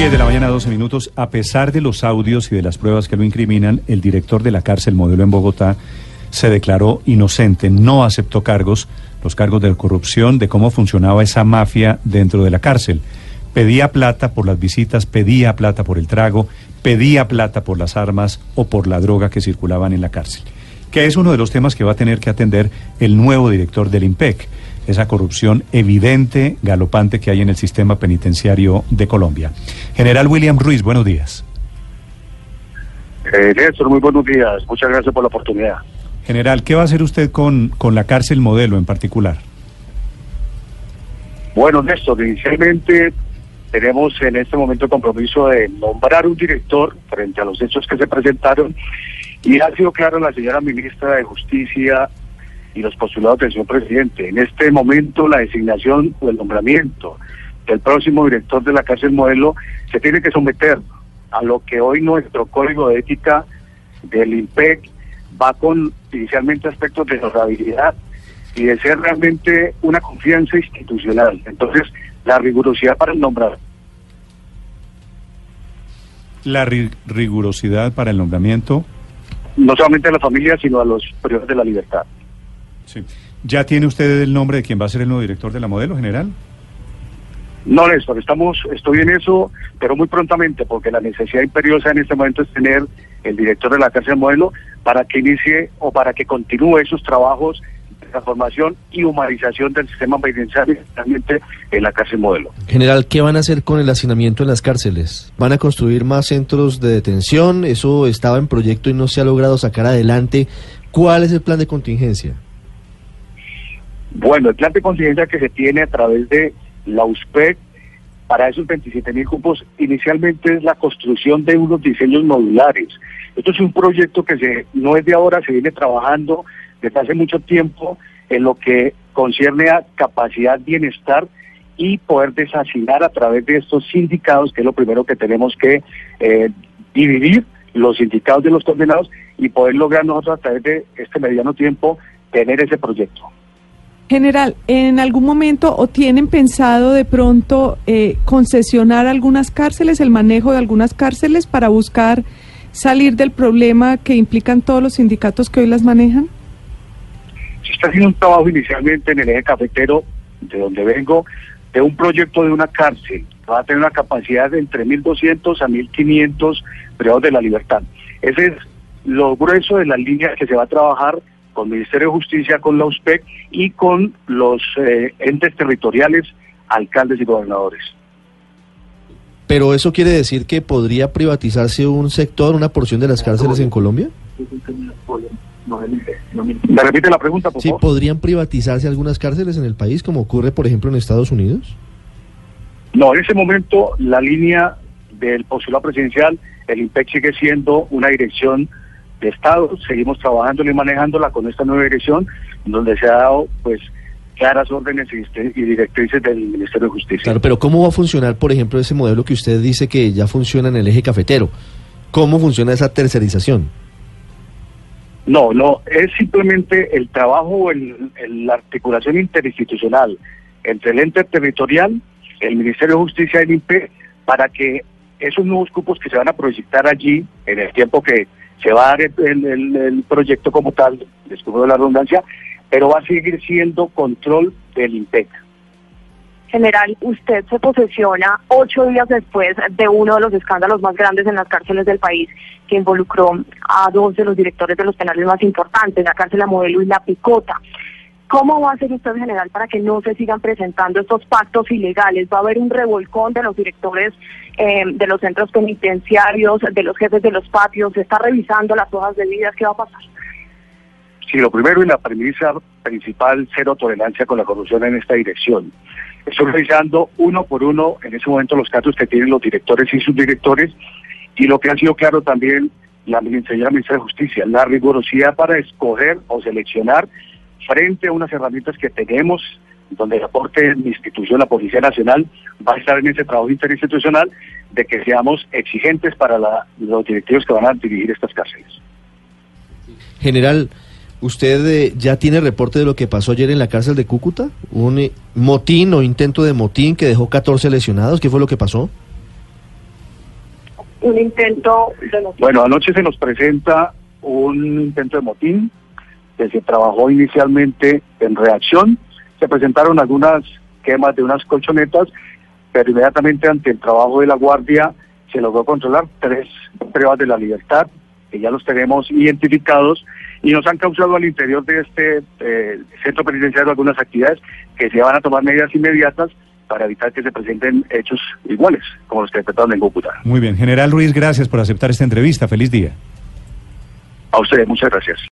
10 de la mañana, 12 minutos. A pesar de los audios y de las pruebas que lo incriminan, el director de la cárcel modelo en Bogotá se declaró inocente, no aceptó cargos, los cargos de corrupción, de cómo funcionaba esa mafia dentro de la cárcel. Pedía plata por las visitas, pedía plata por el trago, pedía plata por las armas o por la droga que circulaban en la cárcel, que es uno de los temas que va a tener que atender el nuevo director del IMPEC esa corrupción evidente, galopante que hay en el sistema penitenciario de Colombia. General William Ruiz, buenos días. Eh, Néstor, muy buenos días. Muchas gracias por la oportunidad. General, ¿qué va a hacer usted con, con la cárcel modelo en particular? Bueno, Néstor, inicialmente tenemos en este momento el compromiso de nombrar un director frente a los hechos que se presentaron y ha sido claro la señora ministra de Justicia y los postulados del señor presidente. En este momento la designación o el nombramiento del próximo director de la cárcel modelo se tiene que someter a lo que hoy nuestro código de ética del IMPEC va con inicialmente aspectos de honorabilidad y de ser realmente una confianza institucional. Entonces, la rigurosidad para el nombramiento. La rigurosidad para el nombramiento. No solamente a la familia, sino a los privados de la libertad. Sí. ¿Ya tiene usted el nombre de quien va a ser el nuevo director de la modelo general? No, Néstor, estamos, estoy en eso, pero muy prontamente, porque la necesidad imperiosa en este momento es tener el director de la cárcel modelo para que inicie o para que continúe esos trabajos de transformación y humanización del sistema penitenciario, especialmente en la cárcel modelo. General, ¿qué van a hacer con el hacinamiento en las cárceles? ¿Van a construir más centros de detención? Eso estaba en proyecto y no se ha logrado sacar adelante. ¿Cuál es el plan de contingencia? Bueno, el plan de contingencia que se tiene a través de la USPEC para esos 27 mil cupos inicialmente es la construcción de unos diseños modulares. Esto es un proyecto que se, no es de ahora, se viene trabajando desde hace mucho tiempo en lo que concierne a capacidad, bienestar y poder desasinar a través de estos sindicados, que es lo primero que tenemos que eh, dividir, los sindicados de los condenados, y poder lograr nosotros a través de este mediano tiempo tener ese proyecto. General, ¿en algún momento o tienen pensado de pronto eh, concesionar algunas cárceles, el manejo de algunas cárceles para buscar salir del problema que implican todos los sindicatos que hoy las manejan? Se está haciendo un trabajo inicialmente en el eje cafetero, de donde vengo, de un proyecto de una cárcel. Va a tener una capacidad de entre 1.200 a 1.500 privados de la libertad. Ese es lo grueso de las líneas que se va a trabajar con el Ministerio de Justicia, con la USPEC y con los eh, entes territoriales, alcaldes y gobernadores. ¿Pero eso quiere decir que podría privatizarse un sector, una porción de las cárceles en Colombia? ¿Me repite la pregunta, por Sí, ¿podrían privatizarse algunas cárceles en el país, como ocurre, por ejemplo, en Estados Unidos? No, en ese momento la línea del postulado presidencial, el IMPEC sigue siendo una dirección de Estado, seguimos trabajándola y manejándola con esta nueva dirección, donde se ha dado pues claras órdenes y directrices del Ministerio de Justicia. Claro, pero ¿cómo va a funcionar, por ejemplo, ese modelo que usted dice que ya funciona en el eje cafetero? ¿Cómo funciona esa tercerización? No, no, es simplemente el trabajo, en la articulación interinstitucional entre el ente territorial, el Ministerio de Justicia y el INPE, para que esos nuevos cupos que se van a proyectar allí en el tiempo que se va a dar el, proyecto como tal, descubro la redundancia, pero va a seguir siendo control del INPEC. General, usted se posesiona ocho días después de uno de los escándalos más grandes en las cárceles del país, que involucró a dos de los directores de los penales más importantes, la cárcel La Modelo y La Picota. ¿Cómo va a ser usted, general, para que no se sigan presentando estos pactos ilegales? ¿Va a haber un revolcón de los directores eh, de los centros penitenciarios, de los jefes de los patios? ¿Se está revisando las hojas de vida? ¿Qué va a pasar? Sí, lo primero y la premisa principal, cero tolerancia con la corrupción en esta dirección. Estoy revisando uno por uno en ese momento los casos que tienen los directores y subdirectores y lo que ha sido claro también la señora ministra de Justicia, la rigurosidad para escoger o seleccionar frente a unas herramientas que tenemos, donde el aporte de mi institución, la Policía Nacional, va a estar en ese trabajo interinstitucional de que seamos exigentes para los directivos que van a dirigir estas cárceles. General, ¿usted eh, ya tiene reporte de lo que pasó ayer en la cárcel de Cúcuta? ¿Un eh, motín o intento de motín que dejó 14 lesionados? ¿Qué fue lo que pasó? un intento de motín. Bueno, anoche se nos presenta un intento de motín que se trabajó inicialmente en reacción. Se presentaron algunas quemas de unas colchonetas, pero inmediatamente ante el trabajo de la Guardia se logró controlar tres pruebas de la libertad, que ya los tenemos identificados, y nos han causado al interior de este eh, centro penitenciario algunas actividades que se van a tomar medidas inmediatas para evitar que se presenten hechos iguales como los que detectaron en Cúcuta. Muy bien. General Ruiz, gracias por aceptar esta entrevista. Feliz día. A ustedes, muchas gracias.